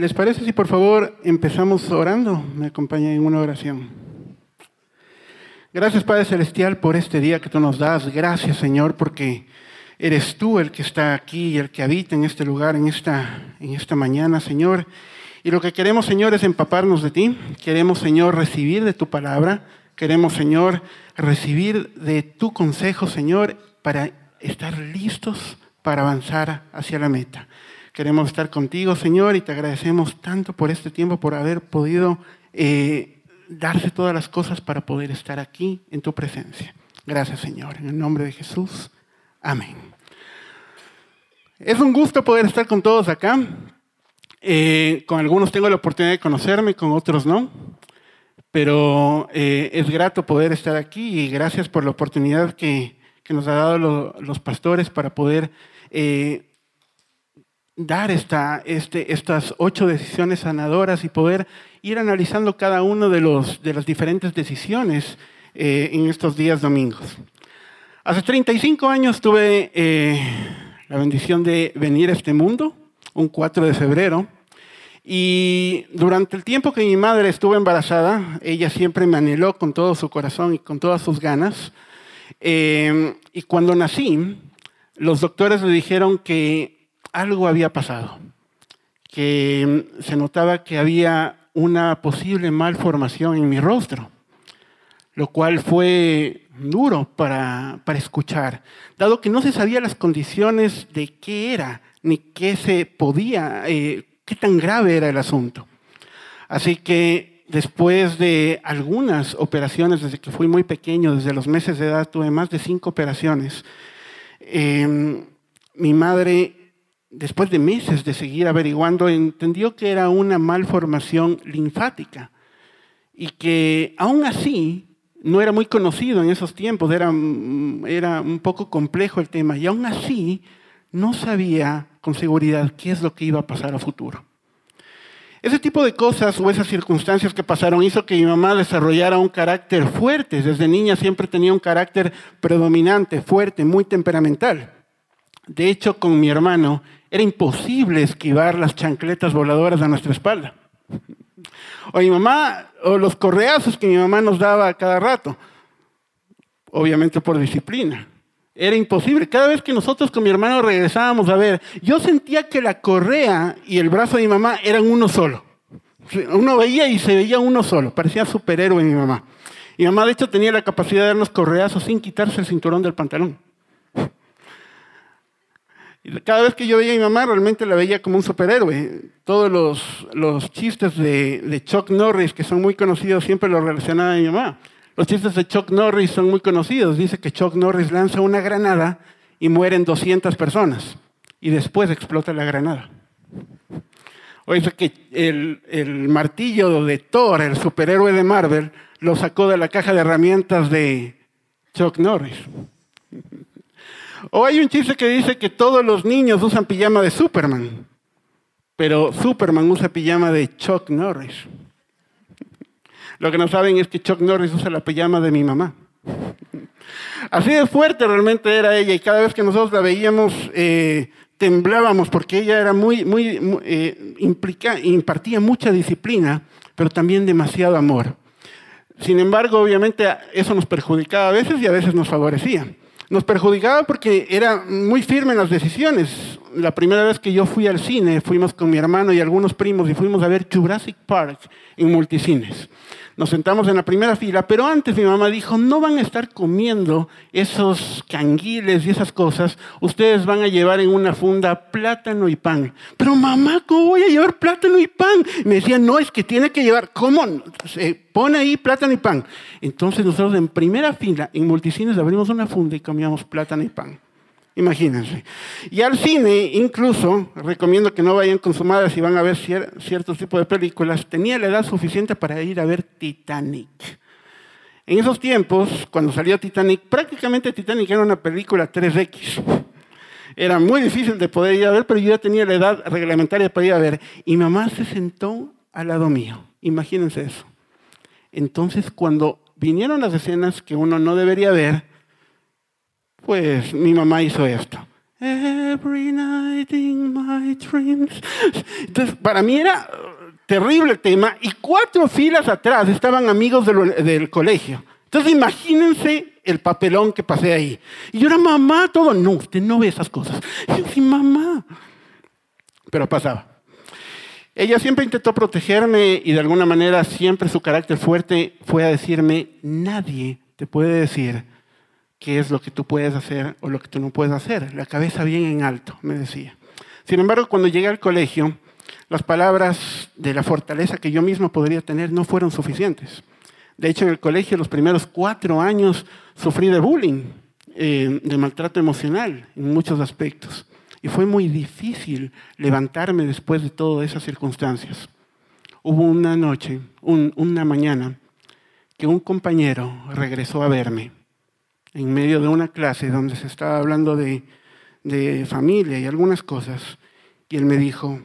¿Les parece si por favor empezamos orando? Me acompaña en una oración. Gracias Padre Celestial por este día que tú nos das. Gracias Señor porque eres tú el que está aquí y el que habita en este lugar, en esta, en esta mañana, Señor. Y lo que queremos, Señor, es empaparnos de ti. Queremos, Señor, recibir de tu palabra. Queremos, Señor, recibir de tu consejo, Señor, para estar listos para avanzar hacia la meta. Queremos estar contigo, Señor, y te agradecemos tanto por este tiempo, por haber podido eh, darse todas las cosas para poder estar aquí en tu presencia. Gracias, Señor. En el nombre de Jesús. Amén. Es un gusto poder estar con todos acá. Eh, con algunos tengo la oportunidad de conocerme, con otros no. Pero eh, es grato poder estar aquí y gracias por la oportunidad que, nos ha dado los pastores para poder dar este, estas ocho decisiones sanadoras y poder ir analizando cada una de, las diferentes decisiones en estos días domingos. Hace 35 años tuve la bendición de venir a este mundo un 4 de febrero. Y durante el tiempo que mi madre estuvo embarazada, ella siempre me anheló con todo su corazón y con todas sus ganas. Eh, y cuando nací, los doctores le dijeron que algo había pasado, que se notaba que había una posible malformación en mi rostro, lo cual fue duro para, para escuchar, dado que no se sabía las condiciones de qué era ni qué se podía, eh, qué tan grave era el asunto. Así que después de algunas operaciones, desde que fui muy pequeño, desde los meses de edad, tuve más de cinco operaciones. Em, mi madre, después de meses de seguir averiguando, entendió que era una malformación linfática y que aún así no era muy conocido en esos tiempos, era, era un poco complejo el tema, y aún así no sabía con seguridad qué es lo que iba a pasar a futuro. Ese tipo de cosas o esas circunstancias que pasaron hizo que mi mamá desarrollara un carácter fuerte. Desde niña siempre tenía un carácter predominante, fuerte, muy temperamental. De hecho, con mi hermano era imposible esquivar las chancletas voladoras a nuestra espalda. O mi mamá, o los correazos que mi mamá nos daba cada rato. Obviamente por disciplina. Era imposible. Cada vez que nosotros con mi hermano regresábamos a ver, yo sentía que la correa y el brazo de mi mamá eran uno solo. Uno veía y se veía uno solo. Parecía superhéroe mi mamá. Mi mamá, de hecho, tenía la capacidad de darnos correazos sin quitarse el cinturón del pantalón. Cada vez que yo veía a mi mamá, realmente la veía como un superhéroe. Todos los, los chistes de, de Chuck Norris, que son muy conocidos, siempre los relacionaba a mi mamá. Los chistes de Chuck Norris son muy conocidos. Dice que Chuck Norris lanza una granada y mueren 200 personas y después explota la granada. O dice que el, el, martillo de Thor, el superhéroe de Marvel, lo sacó de la caja de herramientas de Chuck Norris. O hay un chiste que dice que todos los niños usan pijama de Superman, pero Superman usa pijama de Chuck Norris. Lo que no saben es que Chuck Norris usa la pijama de mi mamá. Así de fuerte realmente era ella y cada vez que nosotros la veíamos eh, temblábamos porque ella era muy, muy, eh, impartía mucha disciplina, pero también demasiado amor. Sin embargo, obviamente eso nos perjudicaba a veces y a veces nos favorecía. Nos perjudicaba porque era muy firme en las decisiones. La primera vez que yo fui al cine, fuimos con mi hermano y algunos primos y fuimos a ver Jurassic Park en multicines nos sentamos en la primera fila, pero antes mi mamá dijo, no van a estar comiendo esos canguiles y esas cosas, ustedes van a llevar en una funda plátano y pan. Pero mamá, ¿cómo voy a llevar plátano y pan? me decía, no, es que tiene que llevar, ¿cómo? Se pone ahí plátano y pan. Entonces nosotros en primera fila, en multicines, abrimos una funda y comíamos plátano y pan. Imagínense. Y al cine, incluso, recomiendo que no vayan con su madre si van a ver ciertos tipos de películas, tenía la edad suficiente para ir a ver Titanic. En esos tiempos, cuando salió Titanic, prácticamente Titanic era una película 3X. Era muy difícil de poder ir a ver, pero yo ya tenía la edad reglamentaria para ir a ver. Y mamá se sentó al lado mío. Imagínense eso. Entonces, cuando vinieron las escenas que uno no debería ver, pues mi mamá hizo esto. Every night in my dreams. Entonces, para mí era terrible el tema y cuatro filas atrás estaban amigos del, colegio. Entonces imagínense el papelón que pasé ahí. Y yo era mamá, todo. No, usted no ve esas cosas. Y sí, mamá. Pero pasaba. Ella siempre intentó protegerme y de alguna manera siempre su carácter fuerte fue a decirme, nadie te puede decir qué es lo que tú puedes hacer o lo que tú no puedes hacer. La cabeza bien en alto, me decía. Sin embargo, cuando llegué al colegio, las palabras de la fortaleza que yo mismo podría tener no fueron suficientes. De hecho, en el colegio los primeros cuatro años sufrí de bullying, eh, de maltrato emocional en muchos aspectos. Y fue muy difícil levantarme después de todas esas circunstancias. Hubo una noche, una mañana, que un compañero regresó a verme en medio de una clase donde se estaba hablando de, familia y algunas cosas, y él me dijo,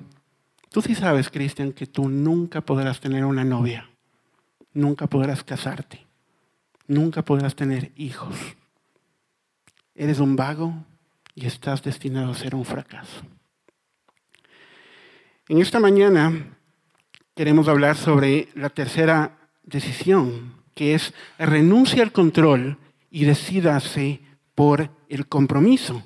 tú sí sabes, Cristian, que tú nunca podrás tener una novia, nunca podrás casarte, nunca podrás tener hijos. Eres un vago y estás destinado a ser un fracaso. En esta mañana queremos hablar sobre la tercera decisión, que es renuncia al control y decídase por el compromiso.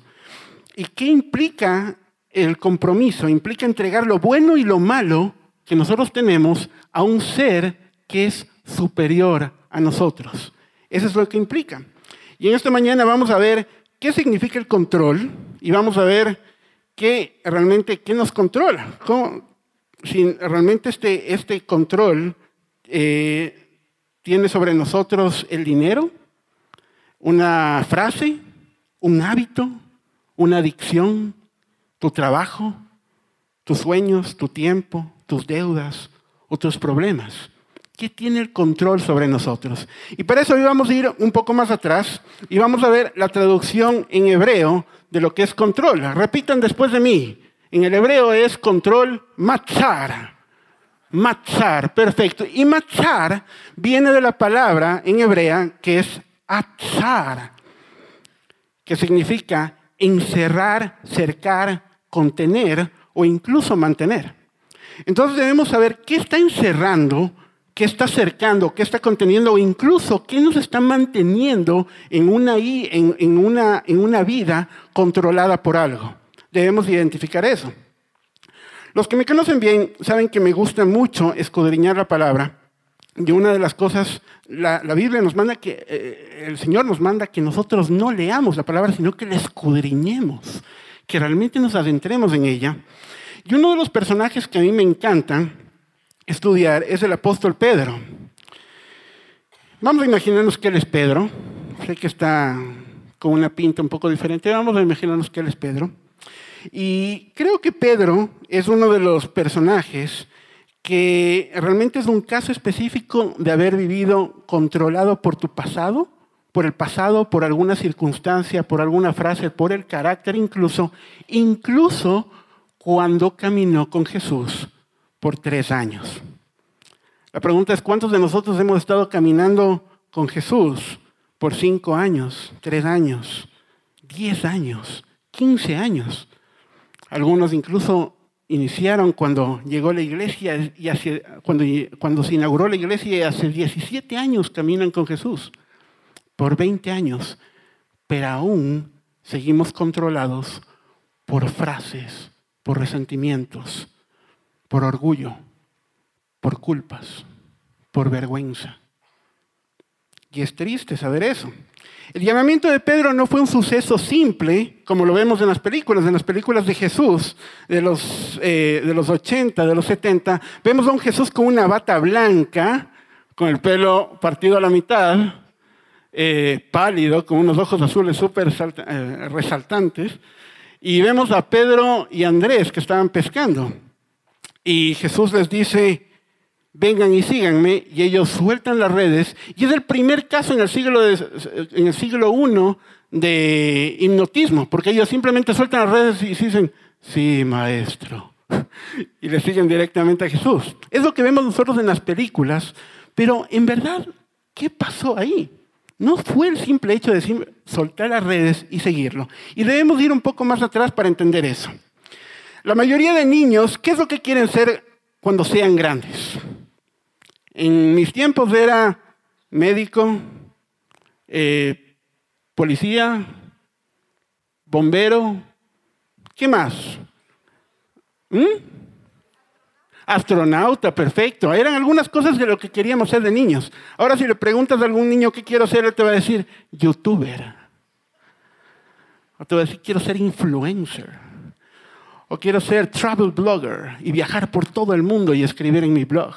¿Y qué implica el compromiso? Implica entregar lo bueno y lo malo que nosotros tenemos a un ser que es superior a nosotros. Eso es lo que implica. Y en esta mañana vamos a ver qué significa el control y vamos a ver qué realmente qué nos controla. si realmente este, este control eh, tiene sobre nosotros el dinero, una frase, un hábito, una adicción, tu trabajo, tus sueños, tu tiempo, tus deudas o tus problemas. ¿Qué tiene el control sobre nosotros? Y para eso hoy vamos a ir un poco más atrás y vamos a ver la traducción en hebreo de lo que es control. Repitan después de mí. En el hebreo es control matzar. Matzar, perfecto. Y matzar viene de la palabra en hebrea que es atzar, que significa encerrar, cercar, contener o incluso mantener. Entonces debemos saber qué está encerrando, qué está cercando, qué está conteniendo o incluso qué nos está manteniendo en una, en, una, en una vida controlada por algo. Debemos identificar eso. Los que me conocen bien saben que me gusta mucho escudriñar la palabra y una de las cosas, la, Biblia nos manda que, eh, el Señor nos manda que nosotros no leamos la palabra, sino que la escudriñemos, que realmente nos adentremos en ella. Y uno de los personajes que a mí me encantan estudiar es el apóstol Pedro. Vamos a imaginarnos que él es Pedro. Sé que está con una pinta un poco diferente. Vamos a imaginarnos que él es Pedro. Y creo que Pedro es uno de los personajes que realmente es un caso específico de haber vivido controlado por tu pasado, por el pasado, por alguna circunstancia, por alguna frase, por el carácter incluso, incluso cuando caminó con Jesús por tres años. La pregunta es, ¿cuántos de nosotros hemos estado caminando con Jesús por cinco años, tres años, diez años, quince años? Algunos incluso iniciaron cuando llegó la iglesia y cuando, cuando se inauguró la iglesia hace 17 años caminan con Jesús, por 20 años, pero aún seguimos controlados por frases, por resentimientos, por orgullo, por culpas, por vergüenza. Y es triste saber eso. El llamamiento de Pedro no fue un suceso simple, como lo vemos en las películas, en las películas de Jesús, de los, eh, de los 80, de los 70. Vemos a un Jesús con una bata blanca, con el pelo partido a la mitad, eh, pálido, con unos ojos azules súper eh, resaltantes. Y vemos a Pedro y Andrés que estaban pescando. Y Jesús les dice, vengan y síganme, y ellos sueltan las redes. Y es el primer caso en el siglo, en el siglo I de hipnotismo, porque ellos simplemente sueltan las redes y dicen, sí, maestro. Y le siguen directamente a Jesús. Es lo que vemos nosotros en las películas, pero en verdad, ¿qué pasó ahí? no fue el simple hecho de soltar las redes y seguirlo. Y debemos ir un poco más atrás para entender eso. La mayoría de niños, ¿qué es lo que quieren ser cuando sean grandes? En mis tiempos era médico, eh, policía, bombero, ¿qué más? ¿Mm? Astronauta, perfecto. Eran algunas cosas de lo que queríamos ser de niños. Ahora si le preguntas a algún niño qué quiero ser, él te va a decir, youtuber. O te va a decir, quiero ser influencer. O quiero ser travel blogger y viajar por todo el mundo y escribir en mi blog.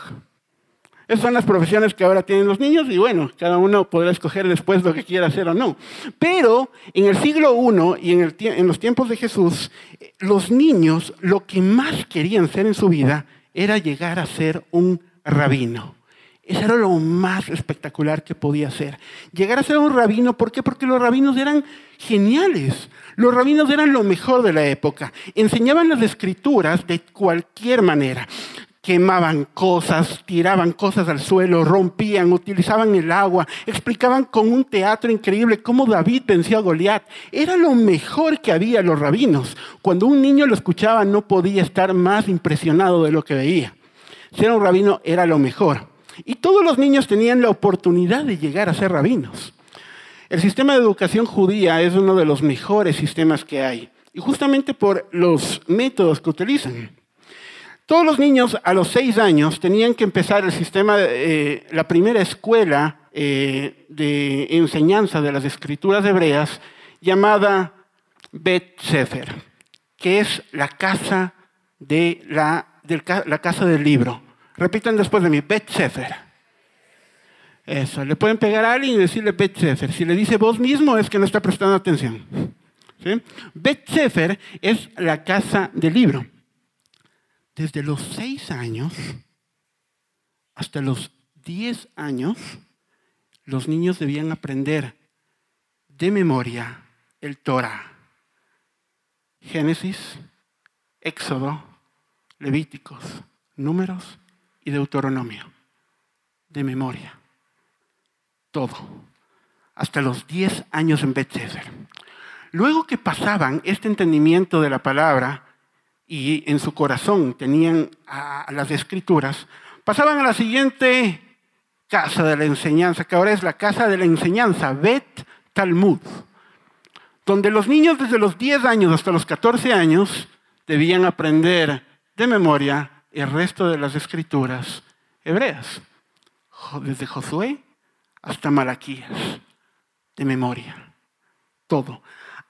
Esas son las profesiones que ahora tienen los niños y bueno, cada uno podrá escoger después lo que quiera hacer o no. Pero en el siglo I y en, los tiempos de Jesús, los niños lo que más querían ser en su vida era llegar a ser un rabino. Eso era lo más espectacular que podía ser. Llegar a ser un rabino, ¿por qué? Porque los rabinos eran geniales. Los rabinos eran lo mejor de la época. Enseñaban las escrituras de cualquier manera quemaban cosas, tiraban cosas al suelo, rompían, utilizaban el agua, explicaban con un teatro increíble cómo David venció a Goliat. Era lo mejor que había los rabinos. Cuando un niño lo escuchaba no podía estar más impresionado de lo que veía. Ser un rabino era lo mejor. Y todos los niños tenían la oportunidad de llegar a ser rabinos. El sistema de educación judía es uno de los mejores sistemas que hay. Y justamente por los métodos que utilizan. Todos los niños a los seis años tenían que empezar el sistema, eh, la primera escuela eh, de enseñanza de las escrituras hebreas llamada Bet Sefer, que es la casa, de la, la casa del libro. Repitan después de mí, Bet Sefer. Eso, le pueden pegar a alguien y decirle Bet Sefer. Si le dice vos mismo es que no está prestando atención. ¿Sí? Bet Sefer es la casa del libro desde los seis años hasta los diez años, los niños debían aprender de memoria el Torah. Génesis, Éxodo, Levíticos, Números y Deuteronomio. De memoria. Todo. Hasta los diez años en Bethesda. Luego que pasaban este entendimiento de la palabra, y en su corazón tenían las escrituras, pasaban a la siguiente casa de la enseñanza, que ahora es la casa de la enseñanza, Bet Talmud, donde los niños desde los 10 años hasta los 14 años debían aprender de memoria el resto de las escrituras hebreas, desde Josué hasta Malaquías, de memoria, todo.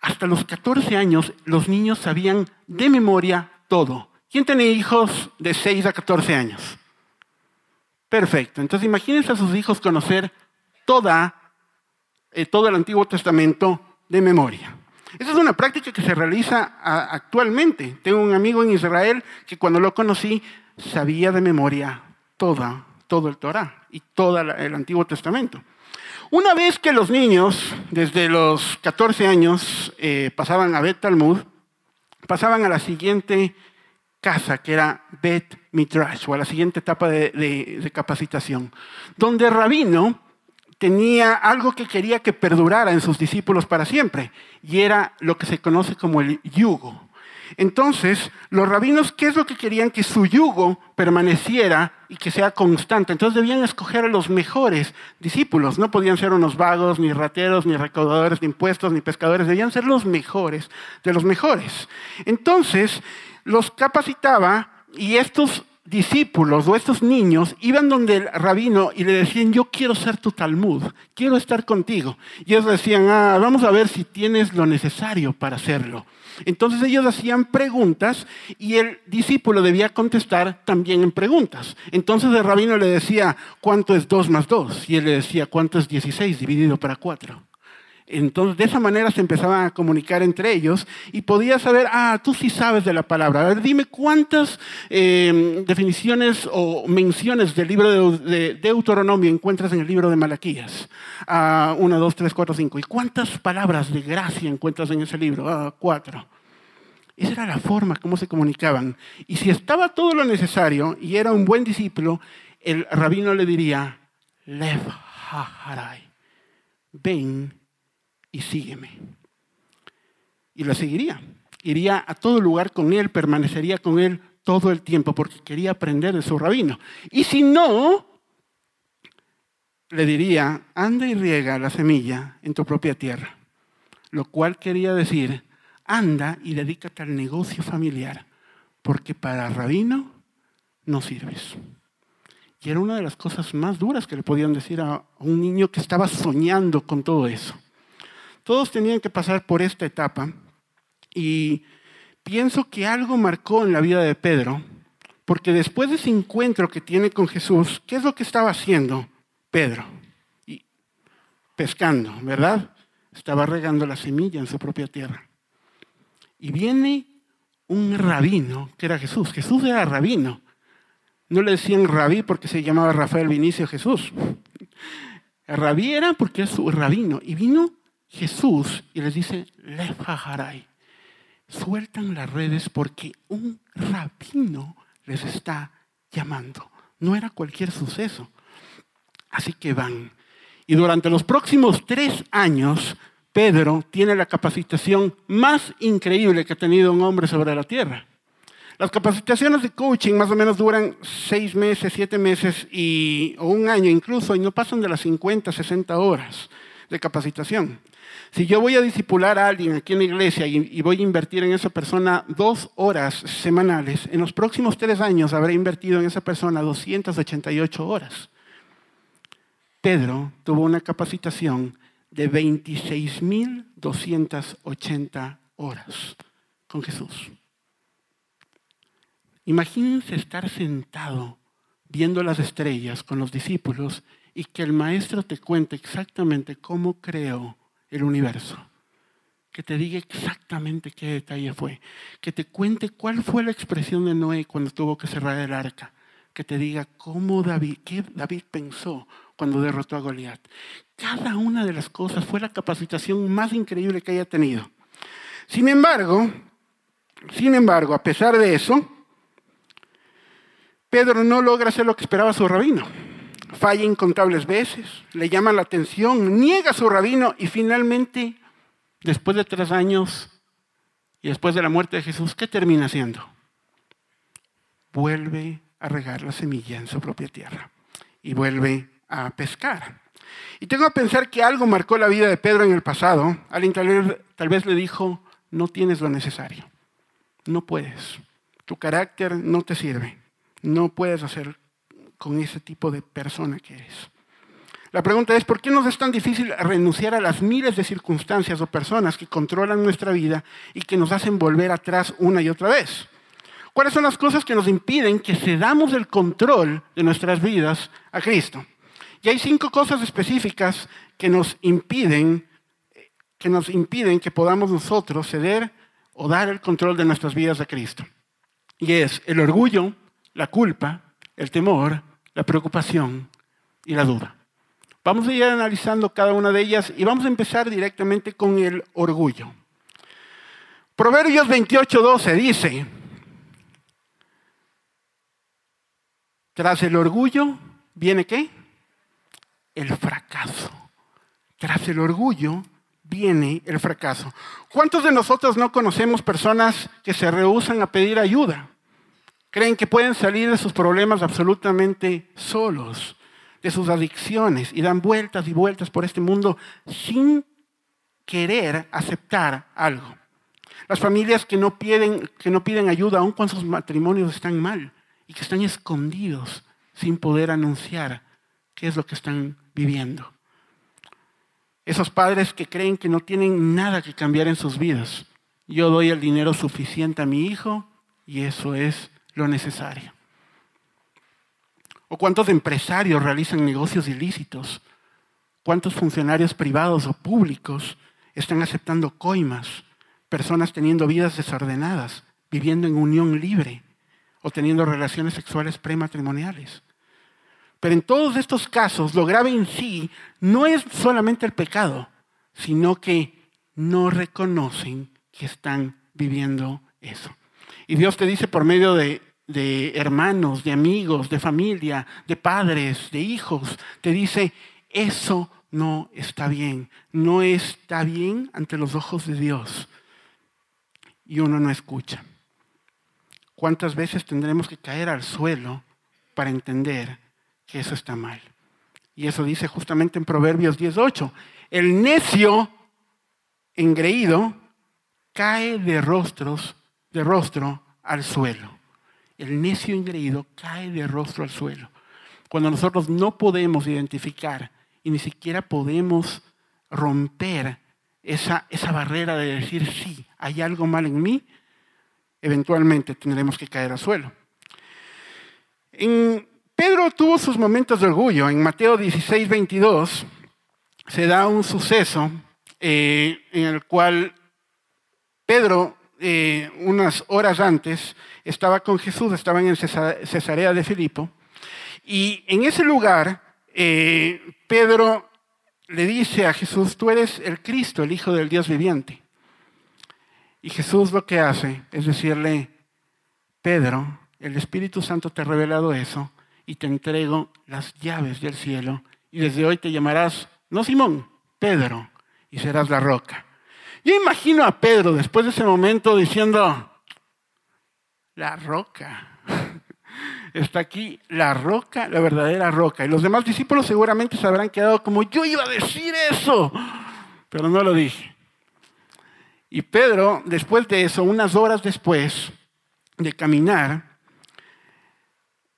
Hasta los 14 años los niños sabían de memoria todo. ¿Quién tiene hijos de 6 a 14 años? Perfecto. Entonces imagínense a sus hijos conocer toda, eh, todo el Antiguo Testamento de memoria. Esa es una práctica que se realiza actualmente. Tengo un amigo en Israel que cuando lo conocí sabía de memoria toda, todo el Torah y todo el Antiguo Testamento. Una vez que los niños, desde los 14 años, eh, pasaban a Bet Talmud, pasaban a la siguiente casa, que era Bet Midrash, o a la siguiente etapa de, de capacitación, donde el rabino tenía algo que quería que perdurara en sus discípulos para siempre, y era lo que se conoce como el yugo. Entonces, los rabinos, ¿qué es lo que querían? Que su yugo permaneciera y que sea constante. Entonces debían escoger a los mejores discípulos. No podían ser unos vagos, ni rateros, ni recaudadores de impuestos, ni pescadores. Debían ser los mejores de los mejores. Entonces, los capacitaba y estos discípulos o estos niños iban donde el rabino y le decían, yo quiero ser tu Talmud, quiero estar contigo. Y ellos decían, ah, vamos a ver si tienes lo necesario para hacerlo. Entonces ellos hacían preguntas y el discípulo debía contestar también en preguntas. Entonces el rabino le decía, ¿cuánto es 2 más 2? Y él le decía, ¿cuánto es 16 dividido para 4? Entonces, de esa manera se empezaban a comunicar entre ellos y podía saber, ah, tú sí sabes de la palabra. Dime cuántas em, definiciones o menciones del libro de, Deuteronomio encuentras en el libro de Malaquías. Ah, una, dos, tres, cuatro, cinco. ¿Y cuántas palabras de gracia encuentras en ese libro? Ah, cuatro. Esa era la forma como se comunicaban. Y si estaba todo lo necesario y era un buen discípulo, el rabino le diría, Lev Haharai ven y sígueme. Y lo seguiría. Iría a todo lugar con él, permanecería con él todo el tiempo porque quería aprender de su rabino. Y si no, le diría, anda y riega la semilla en tu propia tierra. Lo cual quería decir, anda y dedícate al negocio familiar, porque para rabino no sirves. Y era una de las cosas más duras que le podían decir a un niño que estaba soñando con todo eso. Todos tenían que pasar por esta etapa y pienso que algo marcó en la vida de Pedro, porque después de ese encuentro que tiene con Jesús, ¿qué es lo que estaba haciendo Pedro? Y pescando, ¿verdad? Estaba regando la semilla en su propia tierra. Y viene un rabino, que era Jesús. Jesús era rabino. No le decían rabí porque se llamaba Rafael Vinicio Jesús. rabí era porque es su rabino. Y vino Jesús y les dice, Lefaharay, sueltan las redes porque un rabino les está llamando. No era cualquier suceso. Así que van. Y durante los próximos tres años, Pedro tiene la capacitación más increíble que ha tenido un hombre sobre la tierra. Las capacitaciones de coaching más o menos duran seis meses, siete meses y, o un año incluso y no pasan de las 50, 60 horas de capacitación. Si yo voy a disipular a alguien aquí en la iglesia y, voy a invertir en esa persona dos horas semanales, en los próximos tres años habré invertido en esa persona 288 horas. Pedro tuvo una capacitación de 26.280 horas con Jesús. Imagínense estar sentado viendo las estrellas con los discípulos y que el maestro te cuente exactamente cómo creó el universo. Que te diga exactamente qué detalle fue. Que te cuente cuál fue la expresión de Noé cuando tuvo que cerrar el arca. Que te diga cómo David, qué David pensó cuando derrotó a Goliat. Cada una de las cosas fue la capacitación más increíble que haya tenido. Sin embargo, sin embargo, a pesar de eso, Pedro no logra hacer lo que esperaba su rabino falla incontables veces, le llama la atención, niega a su rabino y finalmente, después de tres años y después de la muerte de Jesús, ¿qué termina haciendo? Vuelve a regar la semilla en su propia tierra y vuelve a pescar. Y tengo que pensar que algo marcó la vida de Pedro en el pasado. Alguien tal vez le dijo, no tienes lo necesario, no puedes, tu carácter no te sirve, no puedes hacer con ese tipo de persona que eres. La pregunta es, ¿por qué nos es tan difícil renunciar a las miles de circunstancias o personas que controlan nuestra vida y que nos hacen volver atrás una y otra vez? ¿Cuáles son las cosas que nos impiden que cedamos el control de nuestras vidas a Cristo? Y hay cinco cosas específicas que nos impiden que nos impiden que podamos nosotros ceder o dar el control de nuestras vidas a Cristo. Y es el orgullo, la culpa, el temor, la preocupación y la duda. Vamos a ir analizando cada una de ellas y vamos a empezar directamente con el orgullo. Proverbios 28:12 dice, tras el orgullo viene qué? El fracaso. Tras el orgullo viene el fracaso. ¿Cuántos de nosotros no conocemos personas que se rehusan a pedir ayuda? Creen que pueden salir de sus problemas absolutamente solos, de sus adicciones, y dan vueltas y vueltas por este mundo sin querer aceptar algo. Las familias que no piden, que no piden ayuda aun cuando sus matrimonios están mal y que están escondidos sin poder anunciar qué es lo que están viviendo. Esos padres que creen que no tienen nada que cambiar en sus vidas. Yo doy el dinero suficiente a mi hijo y eso es lo necesario. ¿O cuántos empresarios realizan negocios ilícitos? ¿Cuántos funcionarios privados o públicos están aceptando coimas? Personas teniendo vidas desordenadas, viviendo en unión libre o teniendo relaciones sexuales prematrimoniales. Pero en todos estos casos, lo grave en sí no es solamente el pecado, sino que no reconocen que están viviendo eso. Y Dios te dice por medio de, hermanos, de amigos, de familia, de padres, de hijos, te dice, eso no está bien, no está bien ante los ojos de Dios. Y uno no escucha. ¿Cuántas veces tendremos que caer al suelo para entender que eso está mal? Y eso dice justamente en Proverbios 18. El necio engreído cae de rostros, de rostro al suelo. El necio engreído cae de rostro al suelo. Cuando nosotros no podemos identificar y ni siquiera podemos romper esa, esa barrera de decir, sí, hay algo mal en mí, eventualmente tendremos que caer al suelo. En, Pedro tuvo sus momentos de orgullo. En Mateo 16, 22 se da un suceso eh, en el cual Pedro, eh, unas horas antes, estaba con Jesús, estaban en Cesarea de Filipo, y en ese lugar eh, Pedro le dice a Jesús, tú eres el Cristo, el Hijo del Dios viviente. Y Jesús lo que hace es decirle, Pedro, el Espíritu Santo te ha revelado eso y te entrego las llaves del cielo y desde hoy te llamarás, no Simón, Pedro, y serás la roca. Yo imagino a Pedro después de ese momento diciendo, la roca. Está aquí la roca, la verdadera roca. Y los demás discípulos seguramente se habrán quedado como, yo iba a decir eso, pero no lo dije. Y Pedro, después de eso, unas horas después de caminar,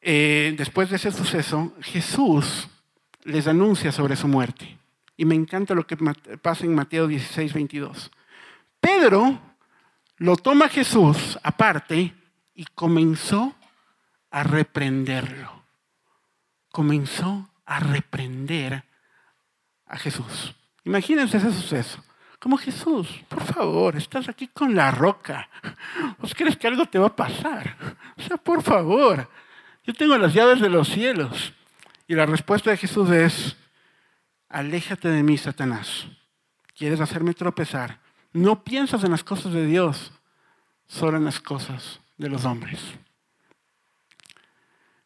eh, después de ese suceso, Jesús les anuncia sobre su muerte. Y me encanta lo que pasa en Mateo 16, 22. Pedro lo toma Jesús aparte y comenzó a reprenderlo. Comenzó a reprender a Jesús. Imagínense ese suceso. Como Jesús, por favor, estás aquí con la roca. ¿Vos crees que algo te va a pasar? O sea, por favor, yo tengo las llaves de los cielos. Y la respuesta de Jesús es, aléjate de mí, Satanás. ¿Quieres hacerme tropezar? No piensas en las cosas de Dios, solo en las cosas de los hombres.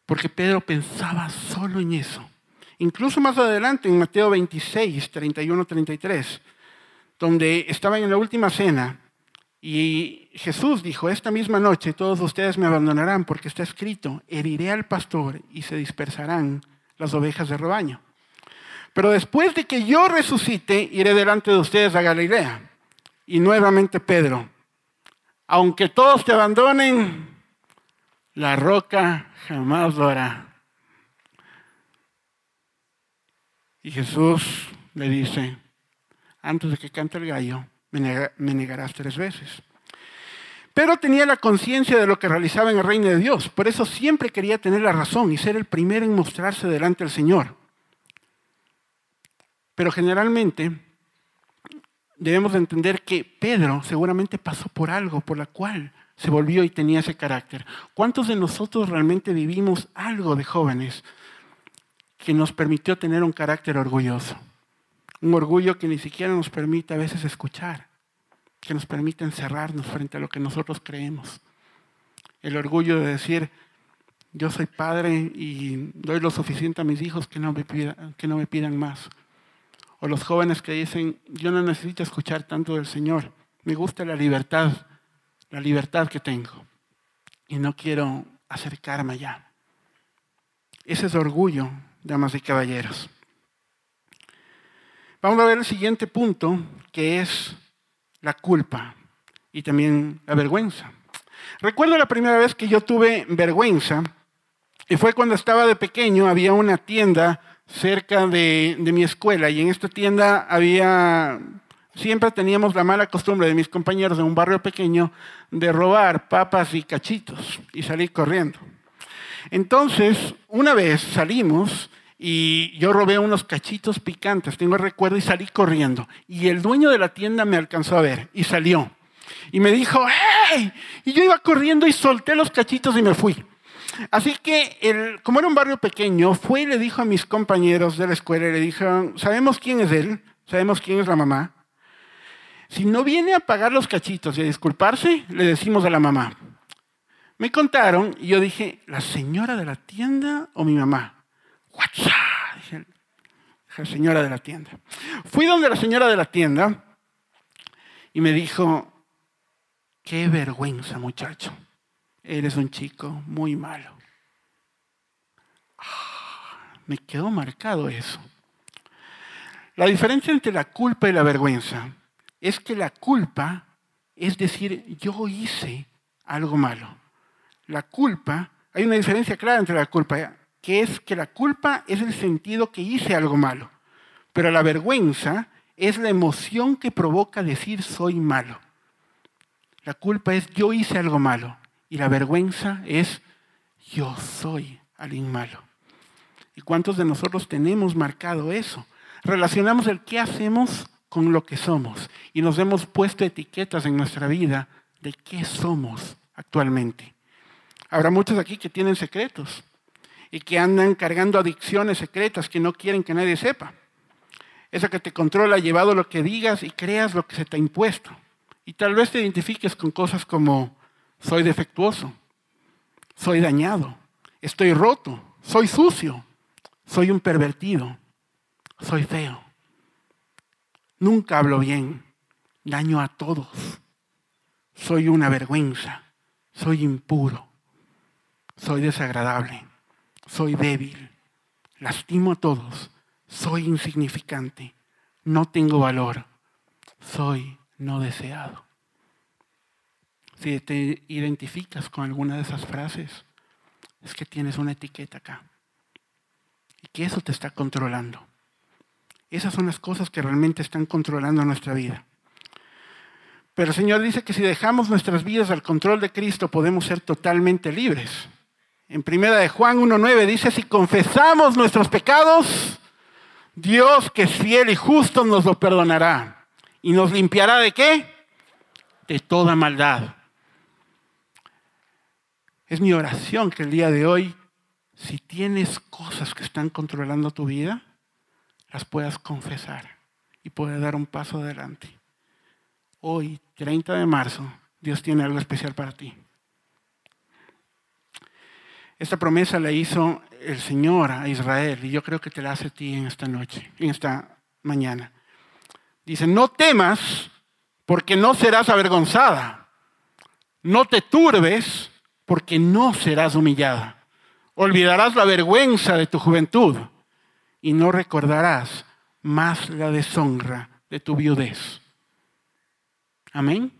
Porque Pedro pensaba solo en eso. Incluso más adelante, en Mateo 26, 31, 33, donde estaban en la última cena y Jesús dijo, esta misma noche todos ustedes me abandonarán porque está escrito, heriré al pastor y se dispersarán las ovejas de rebaño. Pero después de que yo resucite, iré delante de ustedes a Galilea. Y nuevamente Pedro, aunque todos te abandonen, la roca jamás lo hará. Y Jesús le dice, antes de que cante el gallo, me, negarás tres veces. Pero tenía la conciencia de lo que realizaba en el reino de Dios. Por eso siempre quería tener la razón y ser el primero en mostrarse delante del Señor. Pero generalmente debemos entender que Pedro seguramente pasó por algo por la cual se volvió y tenía ese carácter. ¿Cuántos de nosotros realmente vivimos algo de jóvenes que nos permitió tener un carácter orgulloso? Un orgullo que ni siquiera nos permite a veces escuchar, que nos permite encerrarnos frente a lo que nosotros creemos. El orgullo de decir, yo soy padre y doy lo suficiente a mis hijos que no me, que no me pidan más. O los jóvenes que dicen, yo no necesito escuchar tanto del Señor, me gusta la libertad, la libertad que tengo y no quiero acercarme allá. Ese es orgullo, damas y caballeros. Vamos a ver el siguiente punto, que es la culpa y también la vergüenza. Recuerdo la primera vez que yo tuve vergüenza, y fue cuando estaba de pequeño, había una tienda cerca de, de, mi escuela, y en esta tienda había, siempre teníamos la mala costumbre de mis compañeros de un barrio pequeño de robar papas y cachitos y salir corriendo. Entonces, una vez salimos y yo robé unos cachitos picantes, tengo el recuerdo, y salí corriendo. Y el dueño de la tienda me alcanzó a ver y salió. Y me dijo, ¡hey! Y yo iba corriendo y solté los cachitos y me fui. Así que, como era un barrio pequeño, fue y le dijo a mis compañeros de la escuela, y le dijeron, sabemos quién es él, sabemos quién es la mamá. Si no viene a pagar los cachitos y a disculparse, le decimos a la mamá. Me contaron y yo dije, ¿la señora de la tienda o mi mamá? WhatsApp. la señora de la tienda. Fui donde la señora de la tienda y me dijo, qué vergüenza muchacho, eres un chico muy malo. Ah, me quedó marcado eso. La diferencia entre la culpa y la vergüenza es que la culpa es decir, yo hice algo malo. La culpa, hay una diferencia clara entre la culpa, que es que la culpa es el sentido que hice algo malo, pero la vergüenza es la emoción que provoca decir soy malo. La culpa es yo hice algo malo y la vergüenza es yo soy alguien malo. ¿Y cuántos de nosotros tenemos marcado eso? Relacionamos el qué hacemos con lo que somos y nos hemos puesto etiquetas en nuestra vida de qué somos actualmente. Habrá muchos aquí que tienen secretos y que andan cargando adicciones secretas que no quieren que nadie sepa. Esa que te controla llevado lo que digas y creas lo que se te ha impuesto. Y tal vez te identifiques con cosas como soy defectuoso, soy dañado, estoy roto, soy sucio, soy un pervertido, soy feo. Nunca hablo bien, daño a todos, soy una vergüenza, soy impuro, soy desagradable, soy débil, lastimo a todos, soy insignificante, no tengo valor, soy no deseado. Si te identificas con alguna de esas frases, es que tienes una etiqueta acá y que eso te está controlando. Esas son las cosas que realmente están controlando nuestra vida. Pero el Señor dice que si dejamos nuestras vidas al control de Cristo podemos ser totalmente libres. En primera de Juan 1.9 dice, si confesamos nuestros pecados, Dios que es fiel y justo nos lo perdonará. ¿Y nos limpiará de qué? De toda maldad. Es mi oración que el día de hoy, si tienes cosas que están controlando tu vida, las puedas confesar y puedas dar un paso adelante. Hoy, 30 de marzo, Dios tiene algo especial para ti. Esta promesa la hizo el Señor a Israel y yo creo que te la hace a ti en esta noche, en esta mañana. Dice, no temas porque no serás avergonzada. No te turbes porque no serás humillada. Olvidarás la vergüenza de tu juventud y no recordarás más la deshonra de tu viudez. Amén.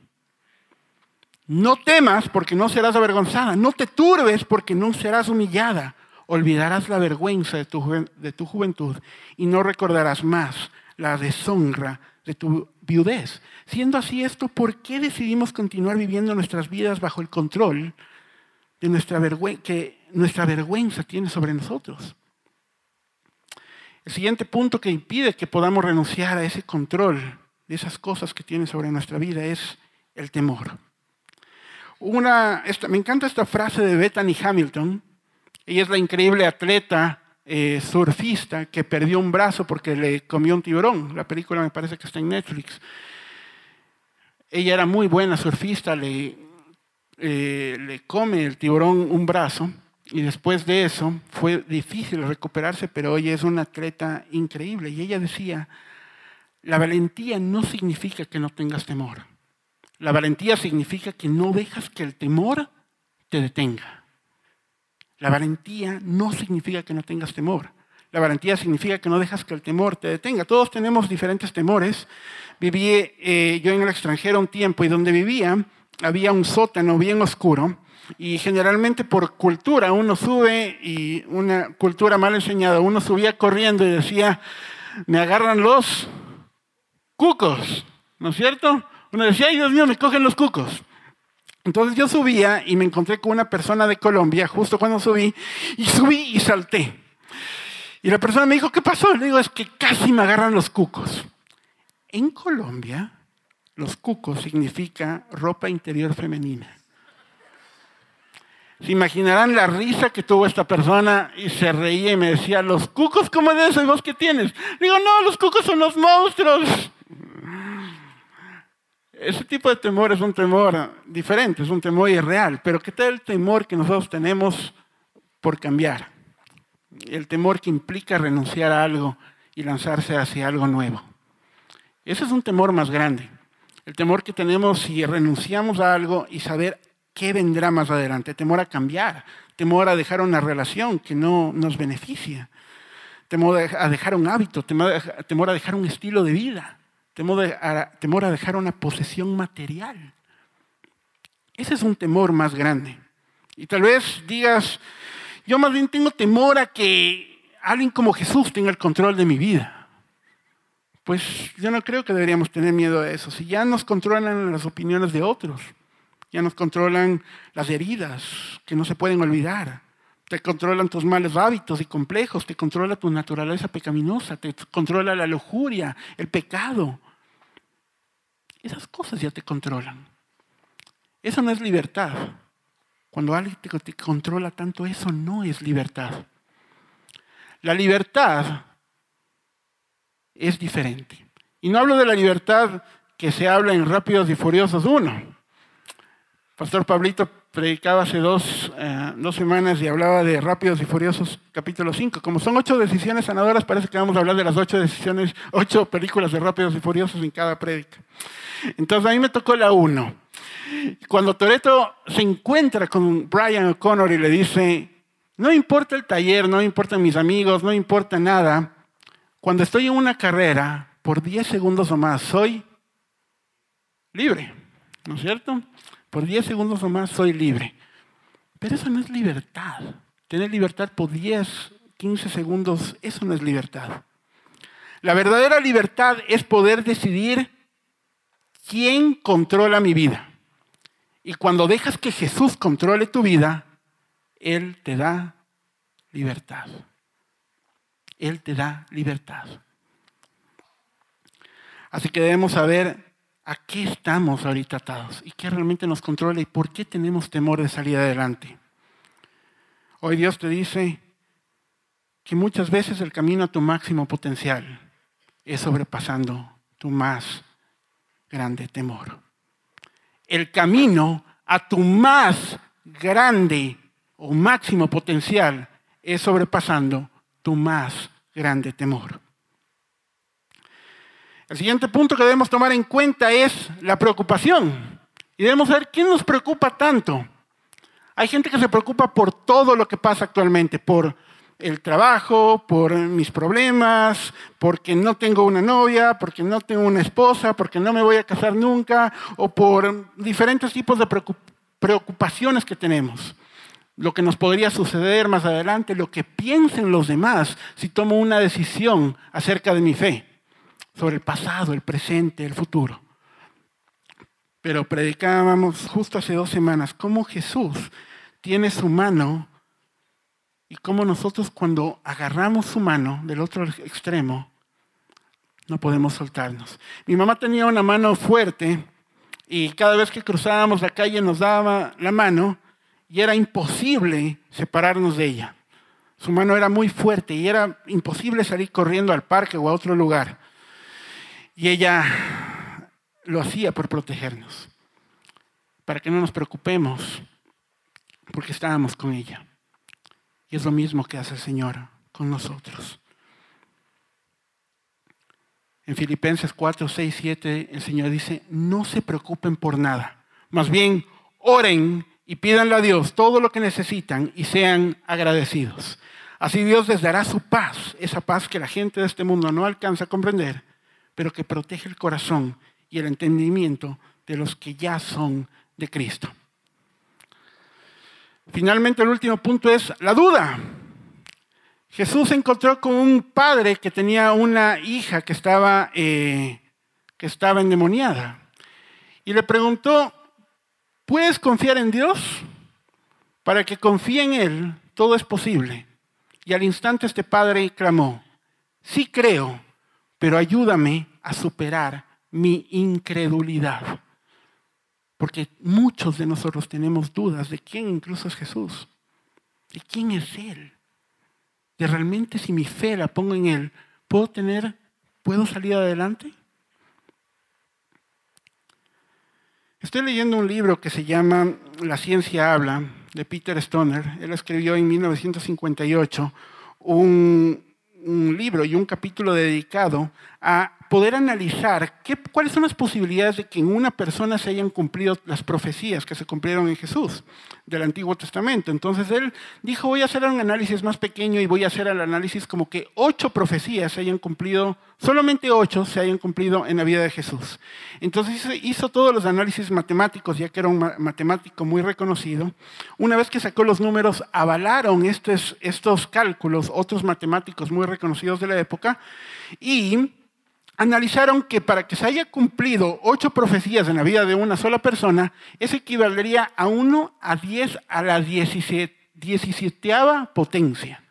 No temas porque no serás avergonzada. No te turbes porque no serás humillada. Olvidarás la vergüenza de tu, juventud y no recordarás más la deshonra de tu viudez. Siendo así esto, ¿por qué decidimos continuar viviendo nuestras vidas bajo el control de nuestra vergüenza que nuestra vergüenza tiene sobre nosotros? El siguiente punto que impide que podamos renunciar a ese control de esas cosas que tiene sobre nuestra vida es el temor. Una, me encanta esta frase de Bethany Hamilton. Ella es la increíble atleta eh, surfista que perdió un brazo porque le comió un tiburón. La película me parece que está en Netflix. Ella era muy buena surfista, le, eh, le come el tiburón un brazo y después de eso fue difícil recuperarse, pero ella es una atleta increíble. Y ella decía, la valentía no significa que no tengas temor. La valentía significa que no dejas que el temor te detenga. La valentía no significa que no tengas temor. La valentía significa que no dejas que el temor te detenga. Todos tenemos diferentes temores. Viví eh, yo en el extranjero un tiempo y donde vivía había un sótano bien oscuro y generalmente por cultura uno sube y una cultura mal enseñada, uno subía corriendo y decía, me agarran los cucos, ¿no es cierto? Uno decía, ay Dios mío, me cogen los cucos. Entonces yo subía y me encontré con una persona de Colombia justo cuando subí y subí y salté. Y la persona me dijo, ¿qué pasó? Le digo, es que casi me agarran los cucos. En Colombia, los cucos significa ropa interior femenina. Se imaginarán la risa que tuvo esta persona y se reía y me decía, los cucos, ¿cómo de eso? ¿Y vos qué tienes? Digo, no, los cucos son los monstruos. Ese tipo de temor es un temor diferente, es un temor irreal, pero ¿qué tal el temor que nosotros tenemos por cambiar? El temor que implica renunciar a algo y lanzarse hacia algo nuevo. Ese es un temor más grande. El temor que tenemos si renunciamos a algo y saber qué vendrá más adelante. Temor a cambiar, temor a dejar una relación que no nos beneficia, temor a dejar un hábito, temor a dejar un estilo de vida, temor a dejar una posesión material. Ese es un temor más grande. Y tal vez digas, yo más bien tengo temor a que alguien como Jesús tenga el control de mi vida. Pues yo no creo que deberíamos tener miedo a eso. Si ya nos controlan las opiniones de otros, ya nos controlan las heridas que no se pueden olvidar, te controlan tus malos hábitos y complejos, te controla tu naturaleza pecaminosa, te controla la lujuria, el pecado. Esas cosas ya te controlan. Eso no es libertad. Cuando alguien te, controla tanto, eso no es libertad. La libertad es diferente. Y no hablo de la libertad que se habla en Rápidos y Furiosos 1. Pastor Pablito predicaba hace dos, eh, dos, semanas y hablaba de Rápidos y Furiosos capítulo 5. Como son ocho decisiones sanadoras, parece que vamos a hablar de las ocho decisiones, ocho películas de Rápidos y Furiosos en cada prédica. Entonces a mí me tocó la 1. Cuando Toreto se encuentra con Brian O'Connor y le dice, no importa el taller, no importan mis amigos, no importa nada, cuando estoy en una carrera, por 10 segundos o más, soy libre, ¿no es cierto? Por 10 segundos o más soy libre. Pero eso no es libertad. Tener libertad por 10, 15 segundos, eso no es libertad. La verdadera libertad es poder decidir quién controla mi vida. Y cuando dejas que Jesús controle tu vida, Él te da libertad. Él te da libertad. Así que debemos saber a qué estamos ahorita atados y qué realmente nos controla y por qué tenemos temor de salir adelante. Hoy Dios te dice que muchas veces el camino a tu máximo potencial es sobrepasando tu más grande temor el camino a tu más grande o máximo potencial es sobrepasando tu más grande temor. El siguiente punto que debemos tomar en cuenta es la preocupación. Y debemos saber quién nos preocupa tanto. Hay gente que se preocupa por todo lo que pasa actualmente, por el trabajo, por mis problemas, porque no tengo una novia, porque no tengo una esposa, porque no me voy a casar nunca, o por diferentes tipos de preocupaciones que tenemos. Lo que nos podría suceder más adelante, lo que piensen los demás si tomo una decisión acerca de mi fe, sobre el pasado, el presente, el futuro. Pero predicábamos justo hace dos semanas cómo Jesús tiene su mano y cómo nosotros cuando agarramos su mano del otro extremo, no podemos soltarnos. Mi mamá tenía una mano fuerte y cada vez que cruzábamos la calle nos daba la mano y era imposible separarnos de ella. Su mano era muy fuerte y era imposible salir corriendo al parque o a otro lugar. Y ella lo hacía por protegernos, para que no nos preocupemos, porque estábamos con ella. Y es lo mismo que hace el Señor con nosotros. En Filipenses 4, 6, 7 el Señor dice, no se preocupen por nada. Más bien, oren y pídanle a Dios todo lo que necesitan y sean agradecidos. Así Dios les dará su paz, esa paz que la gente de este mundo no alcanza a comprender, pero que protege el corazón y el entendimiento de los que ya son de Cristo. Finalmente, el último punto es la duda. Jesús se encontró con un padre que tenía una hija que estaba, eh, que estaba endemoniada. Y le preguntó, ¿puedes confiar en Dios? Para que confíe en Él, todo es posible. Y al instante este padre clamó, sí creo, pero ayúdame a superar mi incredulidad. Porque muchos de nosotros tenemos dudas de quién incluso es Jesús, de quién es Él, de realmente si mi fe la pongo en Él, ¿puedo tener, puedo salir adelante? Estoy leyendo un libro que se llama La ciencia habla, de Peter Stoner. Él escribió en 1958 un, un libro y un capítulo dedicado a poder analizar qué, cuáles son las posibilidades de que en una persona se hayan cumplido las profecías que se cumplieron en Jesús del Antiguo Testamento. Entonces él dijo, voy a hacer un análisis más pequeño y voy a hacer el análisis como que ocho profecías se hayan cumplido, solamente ocho se hayan cumplido en la vida de Jesús. Entonces hizo todos los análisis matemáticos, ya que era un matemático muy reconocido. Una vez que sacó los números, avalaron estos, estos cálculos otros matemáticos muy reconocidos de la época y analizaron que para que se haya cumplido ocho profecías en la vida de una sola persona, eso equivalería a 1 a 10 a la 17, 17 potencia.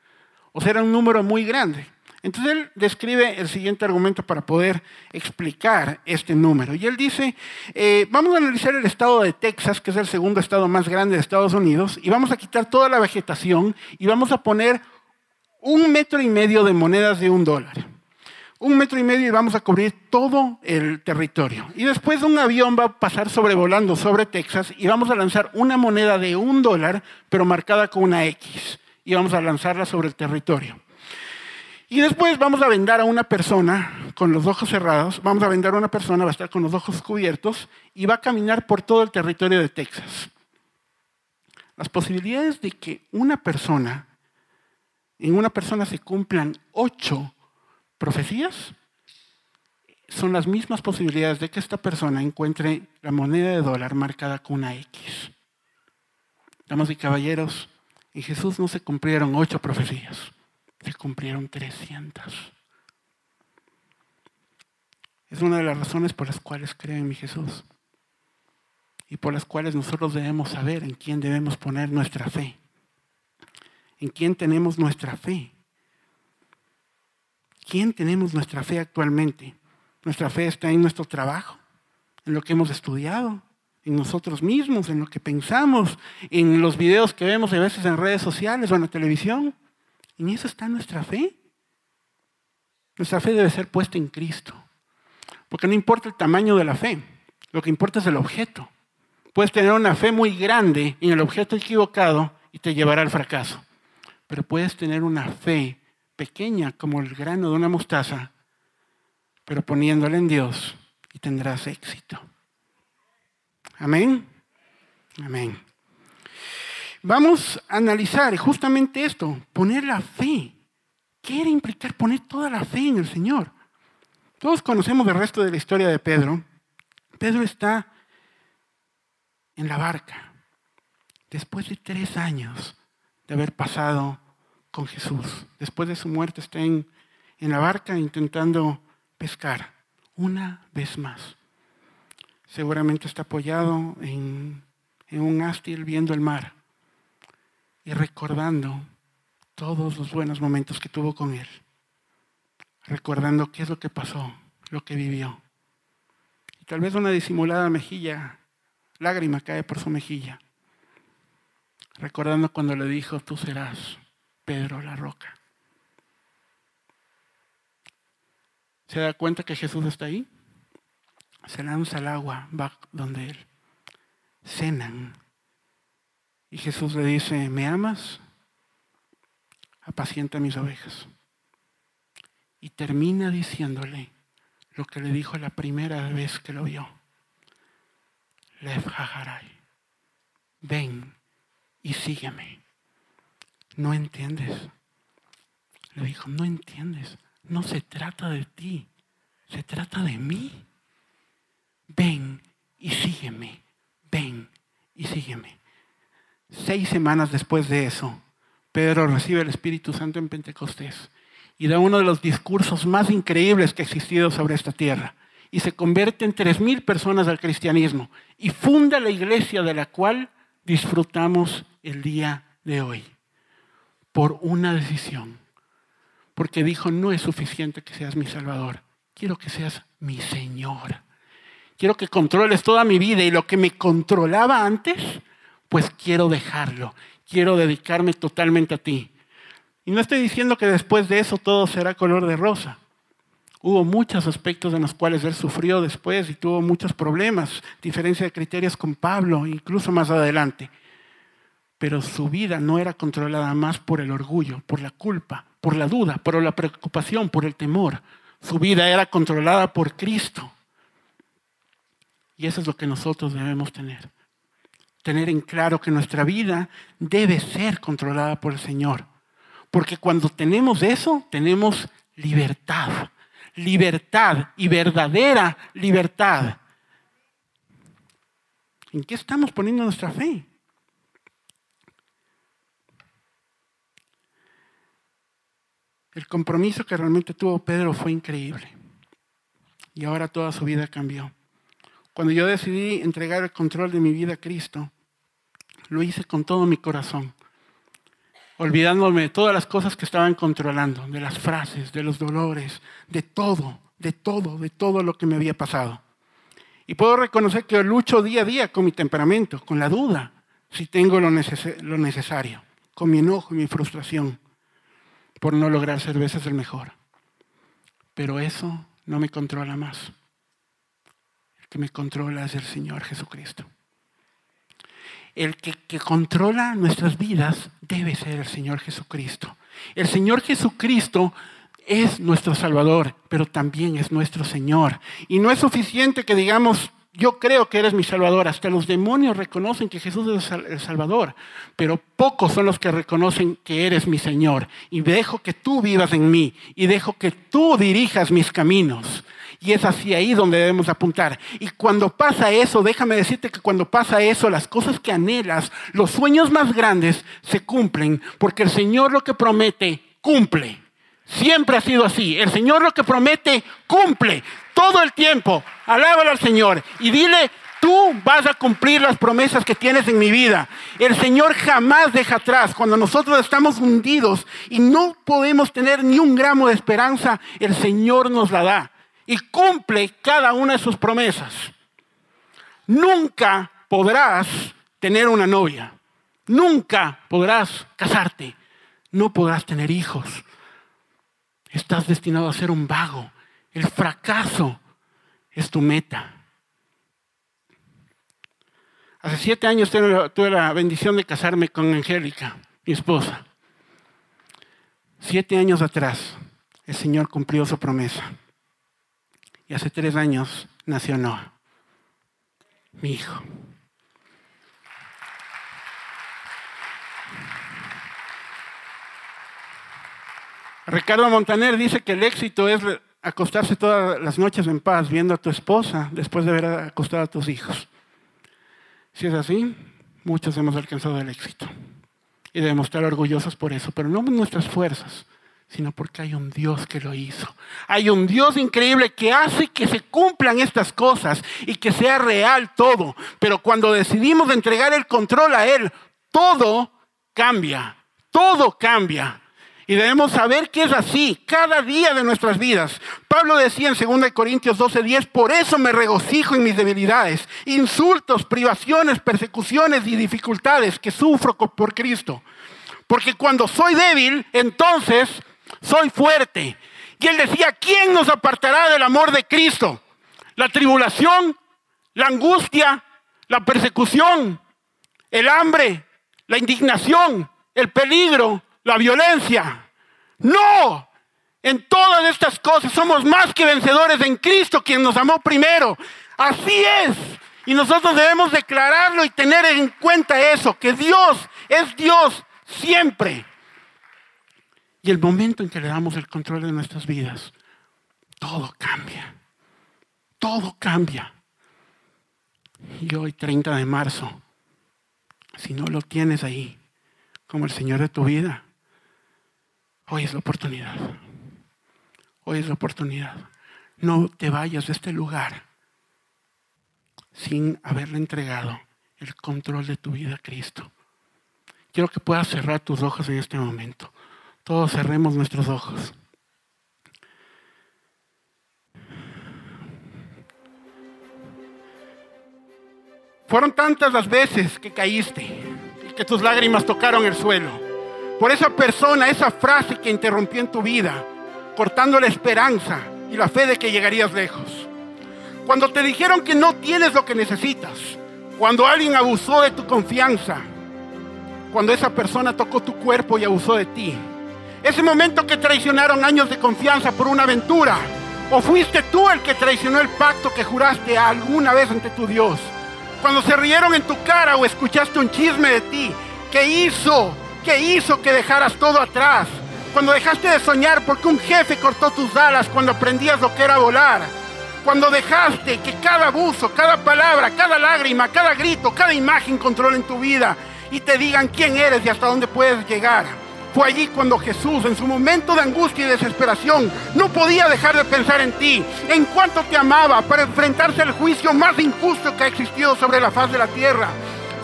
O sea, era un número muy grande. Entonces él describe el siguiente argumento para poder explicar este número. Y él dice, eh, vamos a analizar el estado de Texas, que es el segundo estado más grande de Estados Unidos, y vamos a quitar toda la vegetación y vamos a poner un metro y medio de monedas de un dólar un metro y medio y vamos a cubrir todo el territorio. Y después un avión va a pasar sobrevolando sobre Texas y vamos a lanzar una moneda de un dólar, pero marcada con una X. Y vamos a lanzarla sobre el territorio. Y después vamos a vendar a una persona con los ojos cerrados, vamos a vendar a una persona, va a estar con los ojos cubiertos y va a caminar por todo el territorio de Texas. Las posibilidades de que una persona, en una persona se cumplan ocho profecías son las mismas posibilidades de que esta persona encuentre la moneda de dólar marcada con una X. Damas y caballeros, en Jesús no se cumplieron ocho profecías, se cumplieron trescientas. Es una de las razones por las cuales creo en mi Jesús y por las cuales nosotros debemos saber en quién debemos poner nuestra fe, en quién tenemos nuestra fe quién tenemos nuestra fe actualmente? Nuestra fe está en nuestro trabajo, en lo que hemos estudiado, en nosotros mismos, en lo que pensamos, en los videos que vemos a veces en redes sociales o en la televisión. En eso está nuestra fe. Nuestra fe debe ser puesta en Cristo. Porque no importa el tamaño de la fe, lo que importa es el objeto. Puedes tener una fe muy grande en el objeto equivocado y te llevará al fracaso. Pero puedes tener una fe pequeña como el grano de una mostaza, pero poniéndola en Dios y tendrás éxito. Amén. Amén. Vamos a analizar justamente esto, poner la fe. ¿Qué era implicar poner toda la fe en el Señor? Todos conocemos el resto de la historia de Pedro. Pedro está en la barca después de tres años de haber pasado con Jesús. Después de su muerte está en, la barca intentando pescar una vez más. Seguramente está apoyado en, en un ástil viendo el mar y recordando todos los buenos momentos que tuvo con Él. Recordando qué es lo que pasó, lo que vivió. Y tal vez una disimulada mejilla, lágrima cae por su mejilla. Recordando cuando le dijo, tú serás Pedro la roca. ¿Se da cuenta que Jesús está ahí? Se lanza al agua, va donde él. Cenan. Y Jesús le dice, ¿me amas? Apacienta mis ovejas. Y termina diciéndole lo que le dijo la primera vez que lo vio. Lev Ven y sígueme no entiendes. Le dijo, no entiendes. No se trata de ti, se trata de mí. Ven y sígueme. Ven y sígueme. Seis semanas después de eso, Pedro recibe el Espíritu Santo en Pentecostés y da uno de los discursos más increíbles que ha existido sobre esta tierra. Y se convierte en tres mil personas al cristianismo y funda la iglesia de la cual disfrutamos el día de hoy por una decisión. Porque dijo, no es suficiente que seas mi Salvador, quiero que seas mi Señor. Quiero que controles toda mi vida y lo que me controlaba antes, pues quiero dejarlo. Quiero dedicarme totalmente a ti. Y no estoy diciendo que después de eso todo será color de rosa. Hubo muchos aspectos en los cuales él sufrió después y tuvo muchos problemas, diferencia de criterios con Pablo, incluso más adelante pero su vida no era controlada más por el orgullo, por la culpa, por la duda, por la preocupación, por el temor. Su vida era controlada por Cristo. Y eso es lo que nosotros debemos tener. Tener en claro que nuestra vida debe ser controlada por el Señor. Porque cuando tenemos eso, tenemos libertad. Libertad y verdadera libertad. ¿En qué estamos poniendo nuestra fe? El compromiso que realmente tuvo Pedro fue increíble. Y ahora toda su vida cambió. Cuando yo decidí entregar el control de mi vida a Cristo, lo hice con todo mi corazón, olvidándome de todas las cosas que estaban controlando, de las frases, de los dolores, de todo, de todo, de todo lo que me había pasado. Y puedo reconocer que lucho día a día con mi temperamento, con la duda, si tengo lo, necesario, con mi enojo y mi frustración por no lograr ser veces el mejor. Pero eso no me controla más. El que me controla es el Señor Jesucristo. El que, que controla nuestras vidas debe ser el Señor Jesucristo. El Señor Jesucristo es nuestro Salvador, pero también es nuestro Señor. Y no es suficiente que digamos, yo creo que eres mi Salvador. Hasta los demonios reconocen que Jesús es el Salvador, pero pocos son los que reconocen que eres mi Señor. Y dejo que tú vivas en mí y dejo que tú dirijas mis caminos. Y es hacia ahí donde debemos apuntar. Y cuando pasa eso, déjame decirte que cuando pasa eso, las cosas que anhelas, los sueños más grandes se cumplen, porque el Señor lo que promete, cumple. Siempre ha sido así. El Señor lo que promete, cumple todo el tiempo. Alábalo al Señor y dile, tú vas a cumplir las promesas que tienes en mi vida. El Señor jamás deja atrás. Cuando nosotros estamos hundidos y no podemos tener ni un gramo de esperanza, el Señor nos la da y cumple cada una de sus promesas. Nunca podrás tener una novia. Nunca podrás casarte. No podrás tener hijos Estás destinado a ser un vago. El fracaso es tu meta. Hace siete años tuve la bendición de casarme con Angélica, mi esposa. Siete años atrás, el Señor cumplió su promesa. Y hace tres años nació Noah, mi hijo. Ricardo Montaner dice que el éxito es acostarse todas las noches en paz viendo a tu esposa después de haber acostado a tus hijos. Si es así, muchos hemos alcanzado el éxito. Y debemos estar orgullosos por eso, pero no por nuestras fuerzas, sino porque hay un Dios que lo hizo. Hay un Dios increíble que hace que se cumplan estas cosas y que sea real todo. Pero cuando decidimos entregar el control a Él, todo cambia, todo cambia. Y debemos saber que es así cada día de nuestras vidas. Pablo decía en 2 Corintios 12:10, por eso me regocijo en mis debilidades, insultos, privaciones, persecuciones y dificultades que sufro por Cristo. Porque cuando soy débil, entonces soy fuerte. Y él decía, ¿quién nos apartará del amor de Cristo? La tribulación, la angustia, la persecución, el hambre, la indignación, el peligro, la violencia. No, en todas estas cosas somos más que vencedores en Cristo, quien nos amó primero. Así es. Y nosotros debemos declararlo y tener en cuenta eso, que Dios es Dios siempre. Y el momento en que le damos el control de nuestras vidas, todo cambia. Todo cambia. Y hoy, 30 de marzo, si no lo tienes ahí como el Señor de tu vida, Hoy es la oportunidad. Hoy es la oportunidad. No te vayas de este lugar sin haberle entregado el control de tu vida a Cristo. Quiero que puedas cerrar tus ojos en este momento. Todos cerremos nuestros ojos. Fueron tantas las veces que caíste y que tus lágrimas tocaron el suelo por esa persona, esa frase que interrumpió en tu vida, cortando la esperanza y la fe de que llegarías lejos. Cuando te dijeron que no tienes lo que necesitas, cuando alguien abusó de tu confianza, cuando esa persona tocó tu cuerpo y abusó de ti, Ese momento que traicionaron años de confianza por una aventura. ¿O fuiste tú el que traicionó el pacto que juraste alguna vez ante tu Dios? Cuando se rieron en tu cara o escuchaste un chisme de ti, ¿qué hizo? ¿Qué hizo que dejaras todo atrás? Cuando dejaste de soñar porque un jefe cortó tus alas cuando aprendías lo que era volar. Cuando dejaste que cada abuso, cada palabra, cada lágrima, cada grito, cada imagen controlen tu vida y te digan quién eres y hasta dónde puedes llegar. Fue allí cuando Jesús, en su momento de angustia y desesperación, no podía dejar de pensar en ti, en cuanto te amaba, para enfrentarse al juicio más injusto que ha existido sobre la faz de la tierra.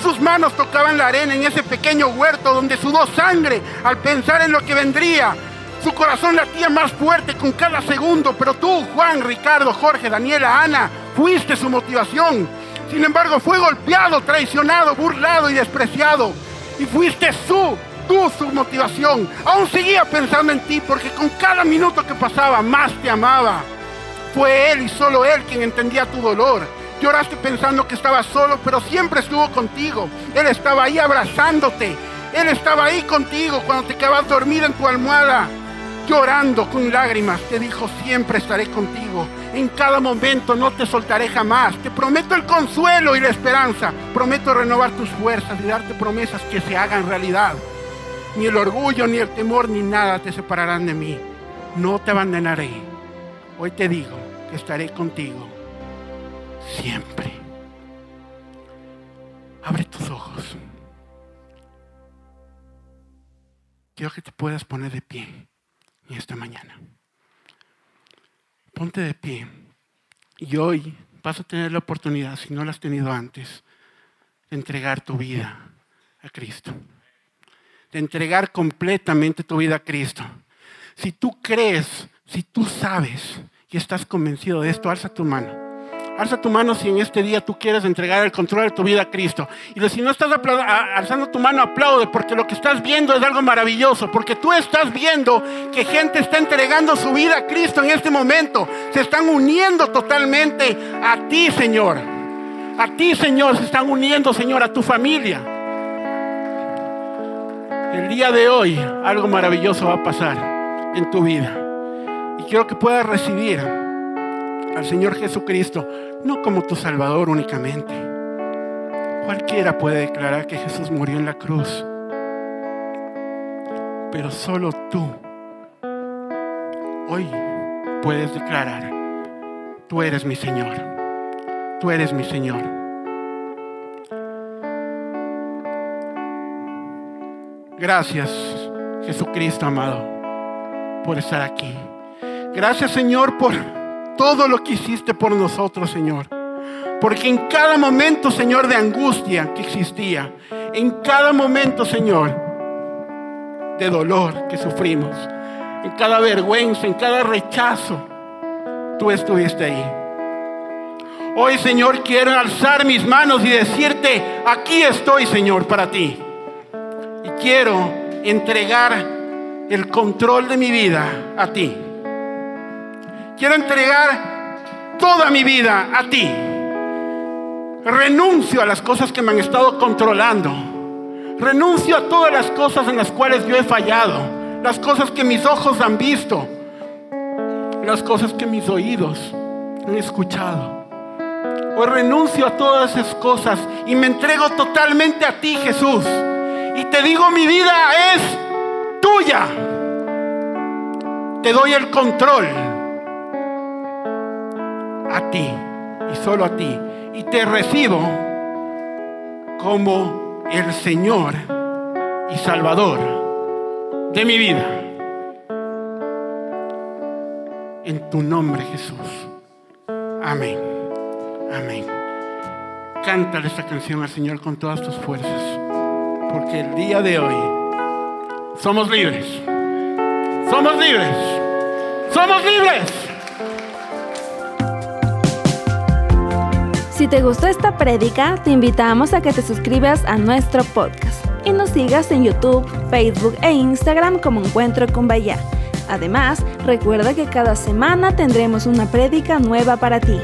Sus manos tocaban la arena en ese pequeño huerto donde sudó sangre al pensar en lo que vendría. Su corazón latía más fuerte con cada segundo, pero tú, Juan, Ricardo, Jorge, Daniela, Ana, fuiste su motivación. Sin embargo, fue golpeado, traicionado, burlado y despreciado. Y fuiste su tú su motivación. Aún seguía pensando en ti porque con cada minuto que pasaba más te amaba. Fue Él y solo Él quien entendía tu dolor. Lloraste pensando que estaba solo, pero siempre estuvo contigo. Él estaba ahí abrazándote. Él estaba ahí contigo cuando te quedabas dormida en tu almohada. Llorando con lágrimas, te dijo, siempre estaré contigo. En cada momento no te soltaré jamás. Te prometo el consuelo y la esperanza. Prometo renovar tus fuerzas y darte promesas que se hagan realidad. Ni el orgullo, ni el temor, ni nada te separarán de mí. No te abandonaré. Hoy te digo que estaré contigo siempre. Abre tus ojos. Quiero que te puedas poner de pie en esta mañana. Ponte de pie. Y hoy vas a tener la oportunidad, si no la has tenido antes, de entregar tu vida a Cristo de entregar completamente tu vida a Cristo. Si tú crees, si tú sabes y estás convencido de esto, alza tu mano. Alza tu mano si en este día tú quieres entregar el control de tu vida a Cristo. Y si no estás alzando tu mano, aplaude, porque lo que estás viendo es algo maravilloso. Porque tú estás viendo que gente está entregando su vida a Cristo en este momento. Se están uniendo totalmente a ti, Señor. A ti, Señor, se están uniendo, Señor, a tu familia. El día de hoy algo maravilloso va a pasar en tu vida. Y quiero que puedas recibir al Señor Jesucristo, no como tu Salvador únicamente. Cualquiera puede declarar que Jesús murió en la cruz. Pero solo tú hoy puedes declarar, tú eres mi Señor. Tú eres mi Señor. Gracias, Jesucristo amado, por estar aquí. Gracias, Señor, por todo lo que hiciste por nosotros, Señor. Porque en cada momento, Señor, de angustia que existía, en cada momento, Señor, de dolor que sufrimos, en cada vergüenza, en cada rechazo, tú estuviste ahí. Hoy, Señor, quiero alzar mis manos y decirte, aquí estoy, Señor, para ti quiero entregar el control de mi vida a ti. Quiero entregar toda mi vida a ti. Renuncio a las cosas que me han estado controlando. Renuncio a todas las cosas en las cuales yo he fallado. Las cosas que mis ojos han visto. Las cosas que mis oídos han escuchado. Hoy renuncio a todas esas cosas y me entrego totalmente a ti, Jesús. Y te digo, mi vida es tuya. Te doy el control a ti y solo a ti. Y te recibo como el Señor y Salvador de mi vida. En tu nombre, Jesús. Amén. Amén. Cántale esta canción al Señor con todas tus fuerzas porque el día de hoy somos libres. Somos libres. Somos libres. Si te gustó esta prédica, te invitamos a que te suscribas a nuestro podcast y nos sigas en YouTube, Facebook e Instagram como Encuentro con Bahía. Además, recuerda que cada semana tendremos una prédica nueva para ti.